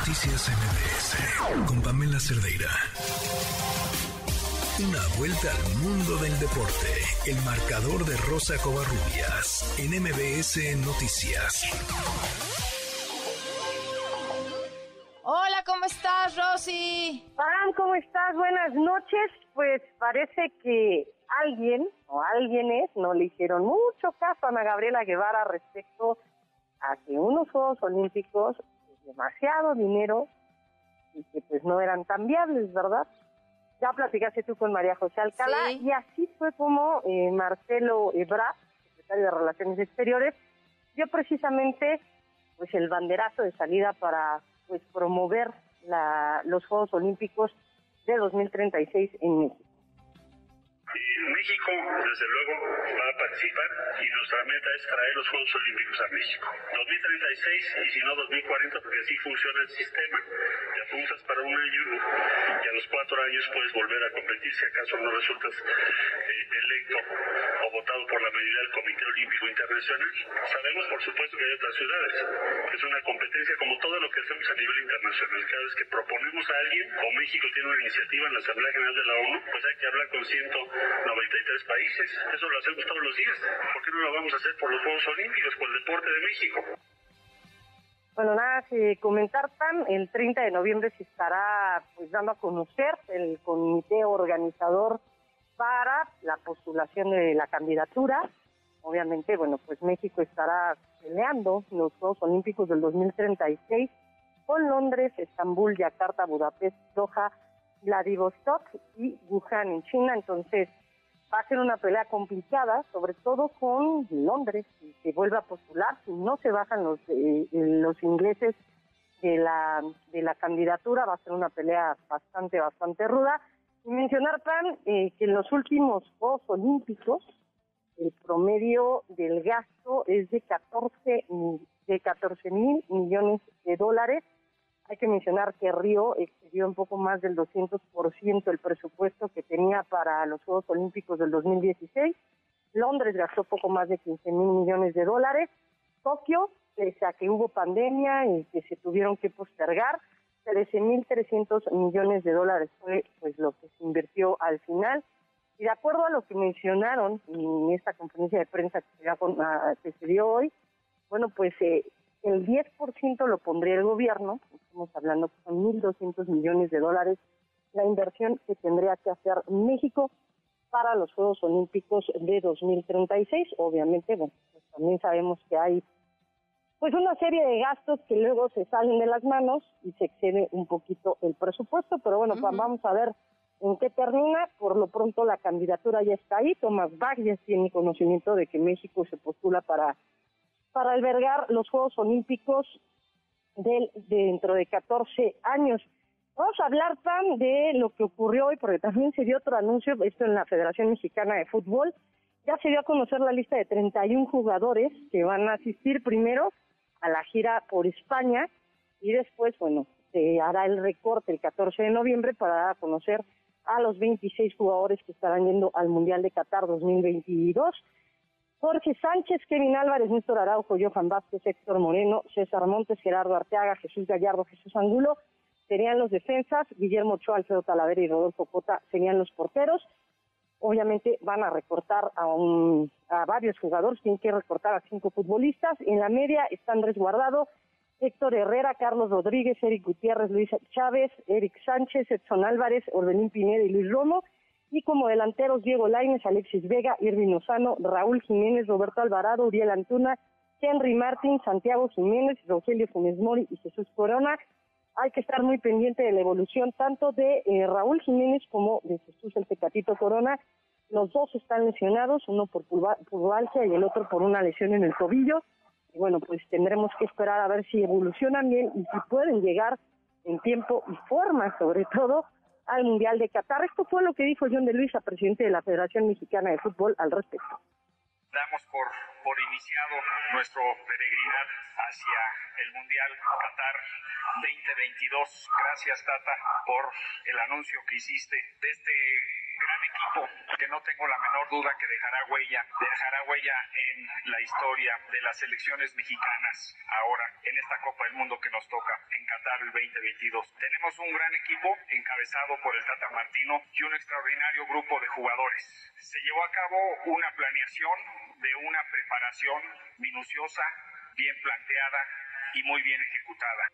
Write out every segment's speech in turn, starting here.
Noticias MBS con Pamela Cerdeira. Una vuelta al mundo del deporte. El marcador de Rosa Covarrubias en MBS Noticias. Hola, ¿cómo estás, Rosy? Pam, ¿cómo estás? Buenas noches. Pues parece que alguien o alguienes no le hicieron mucho caso a Ana Gabriela Guevara respecto a que unos Juegos Olímpicos es demasiado dinero y que pues no eran tan viables, ¿verdad? Ya platicaste tú con María José Alcalá Sí. y así fue como eh, Marcelo Ebrard, secretario de Relaciones Exteriores, dio precisamente pues el banderazo de salida para pues promover la, los Juegos Olímpicos de 2036 en México. Y México, desde luego, va a participar y nuestra meta es traer los Juegos Olímpicos a México. 2036 y si no 2040, porque así funciona el sistema. Te apuntas para un año y a los cuatro años puedes volver a competir si acaso no resultas eh, electo o votado por la mayoría del Comité Olímpico Internacional. Sabemos, por supuesto, que hay otras ciudades. Es una competencia como todo lo que hacemos a nivel internacional. Cada vez que proponemos a alguien, o México tiene una iniciativa en la Asamblea General de la ONU, pues hay que hablar con 193 países. Eso lo hacemos todos los días. ¿Por qué no lo vamos a hacer por los Juegos Olímpicos, por el deporte de México? Bueno, nada, que comentar tan, el 30 de noviembre se estará pues dando a conocer el comité organizador para la postulación de la candidatura. Obviamente, bueno, pues México estará peleando los Juegos Olímpicos del 2036 con Londres, Estambul, Yakarta, Budapest, Doha, Vladivostok y Wuhan en China. Entonces, va a ser una pelea complicada, sobre todo con Londres, si se vuelve a postular, si no se bajan los eh, los ingleses de la de la candidatura, va a ser una pelea bastante, bastante ruda. Y mencionar, Pan, eh, que en los últimos Juegos Olímpicos, el promedio del gasto es de 14 mi- de 14 mil millones de dólares. Hay que mencionar que Río excedió un poco más del 200% el presupuesto que tenía para los Juegos Olímpicos del 2016. Londres gastó poco más de 15 mil millones de dólares. Tokio, pese a que hubo pandemia y que se tuvieron que postergar, 13.300 millones de dólares fue pues lo que se invirtió al final. Y de acuerdo a lo que mencionaron en esta conferencia de prensa que se, dio ah, hoy, bueno, pues eh, el 10% lo pondría el gobierno, estamos hablando que son 1.200 millones de dólares, la inversión que tendría que hacer México para los Juegos Olímpicos de 2036. Obviamente, bueno, pues también sabemos que hay pues una serie de gastos que luego se salen de las manos y se excede un poquito el presupuesto, pero bueno, pues vamos a ver en qué termina. Por lo pronto la candidatura ya está ahí. Tomás Bach ya tiene conocimiento de que México se postula para, para albergar los Juegos Olímpicos del, dentro de 14 años. Vamos a hablar, Pam, de lo que ocurrió hoy, porque también se dio otro anuncio, esto en la Federación Mexicana de Fútbol. Ya se dio a conocer la lista de 31 jugadores que van a asistir primero a la gira por España y después, bueno, se hará el recorte el 14 de noviembre para dar a conocer a los 26 jugadores que estarán yendo al Mundial de Qatar 2022. Jorge Sánchez, Kevin Álvarez, Néstor Araujo, Johan Vázquez, Héctor Moreno, César Montes, Gerardo Arteaga, Jesús Gallardo, Jesús Angulo serían los defensas, Guillermo Ochoa, Alfredo Talavera y Rodolfo Cota serían los porteros. Obviamente van a recortar a, un, a varios jugadores, tienen que recortar a cinco futbolistas. En la media está Andrés Guardado, Héctor Herrera, Carlos Rodríguez, Eric Gutiérrez, Luis Chávez, Eric Sánchez, Edson Álvarez, Orbelín Pineda y Luis Romo. Y como delanteros, Diego Lainez, Alexis Vega, Irving Lozano, Raúl Jiménez, Roberto Alvarado, Uriel Antuna, Henry Martín, Santiago Jiménez, Rogelio Funes Mori y Jesús Corona. Hay que estar muy pendiente de la evolución tanto de eh, Raúl Jiménez como de Jesús el Tecatito Corona. Los dos están lesionados, uno por pulvalgia y el otro por una lesión en el tobillo. Y bueno, pues tendremos que esperar a ver si evolucionan bien y si pueden llegar en tiempo y forma, sobre todo, al Mundial de Qatar. Esto fue lo que dijo John de Luisa, presidente de la Federación Mexicana de Fútbol, al respecto. damos por, por iniciado nuestro peregrinar hacia el Mundial Qatar 2022. Gracias, Tata, por el anuncio que hiciste de este equipo que no tengo la menor duda que dejará huella, dejará huella en la historia de las selecciones mexicanas ahora en esta Copa del Mundo que nos toca en Qatar el 2022. Tenemos un gran equipo encabezado por el Tata Martino y un extraordinario grupo de jugadores. Se llevó a cabo una planeación de una preparación minuciosa, bien planteada y muy bien ejecutada.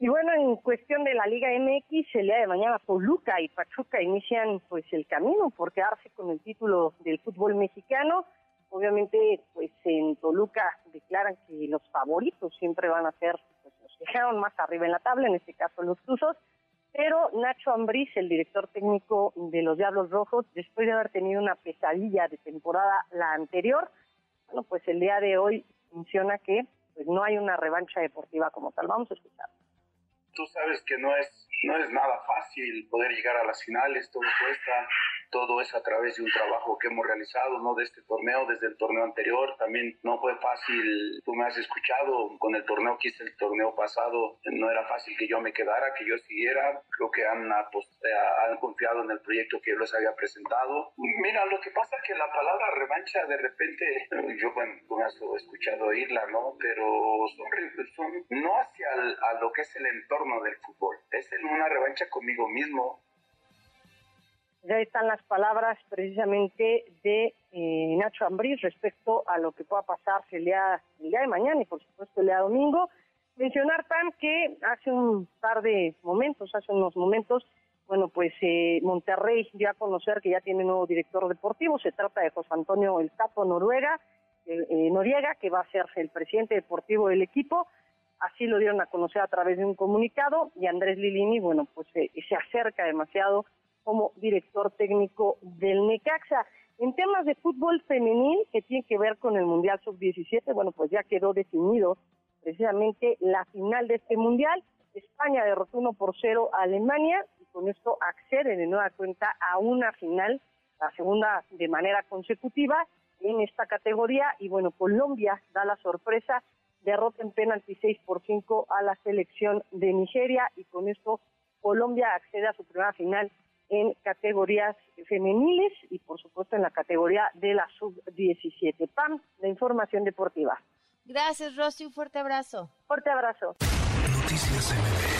Y bueno, en cuestión de la Liga MX, el día de mañana Toluca y Pachuca inician pues el camino por quedarse con el título del fútbol mexicano. Obviamente, pues en Toluca declaran que los favoritos siempre van a ser pues, los que quedaron más arriba en la tabla, en este caso los Tuzos. Pero Nacho Ambriz, el director técnico de los Diablos Rojos, después de haber tenido una pesadilla de temporada la anterior, bueno, pues el día de hoy menciona que pues no hay una revancha deportiva como tal. Vamos a escuchar tú sabes que no es, no es nada fácil poder llegar a las finales, todo cuesta, todo es a través de un trabajo que hemos realizado, no de este torneo, desde el torneo anterior. También no fue fácil, tú me has escuchado con el torneo que hice el torneo pasado, no era fácil que yo me quedara, que yo siguiera. Creo que han, han confiado en el proyecto que yo les había presentado. Mira, lo que pasa es que la palabra revancha de repente, yo bueno, tú me has escuchado oírla, ¿no? Pero son, son no hacia a lo que es el entorno del fútbol, es una revancha conmigo mismo, ya están las palabras precisamente de eh, Nacho Ambriz respecto a lo que pueda pasar el día, el día de mañana y por supuesto el día domingo. Mencionar tan que hace un par de momentos, hace unos momentos, bueno, pues eh, Monterrey dio a conocer que ya tiene nuevo director deportivo. Se trata de José Antonio El Tapo Noruega, eh, Noriega, que va a ser el presidente deportivo del equipo. Así lo dieron a conocer a través de un comunicado. Y Andrés Lilini, bueno, pues se acerca demasiado como director técnico del Necaxa. En temas de fútbol femenil, que tiene que ver con el Mundial Sub-17, bueno, pues ya quedó definido precisamente la final de este Mundial. España derrotó 1 por 0 a Alemania y con esto accede de nueva cuenta a una final, la segunda de manera consecutiva en esta categoría. Y bueno, Colombia da la sorpresa, derrota en penalti 6 por 5 a la selección de Nigeria y con esto Colombia accede a su primera final en categorías femeniles y por supuesto en la categoría de la sub-17. PAM, la información deportiva. Gracias, Rosy. Un fuerte abrazo. Fuerte abrazo. Noticias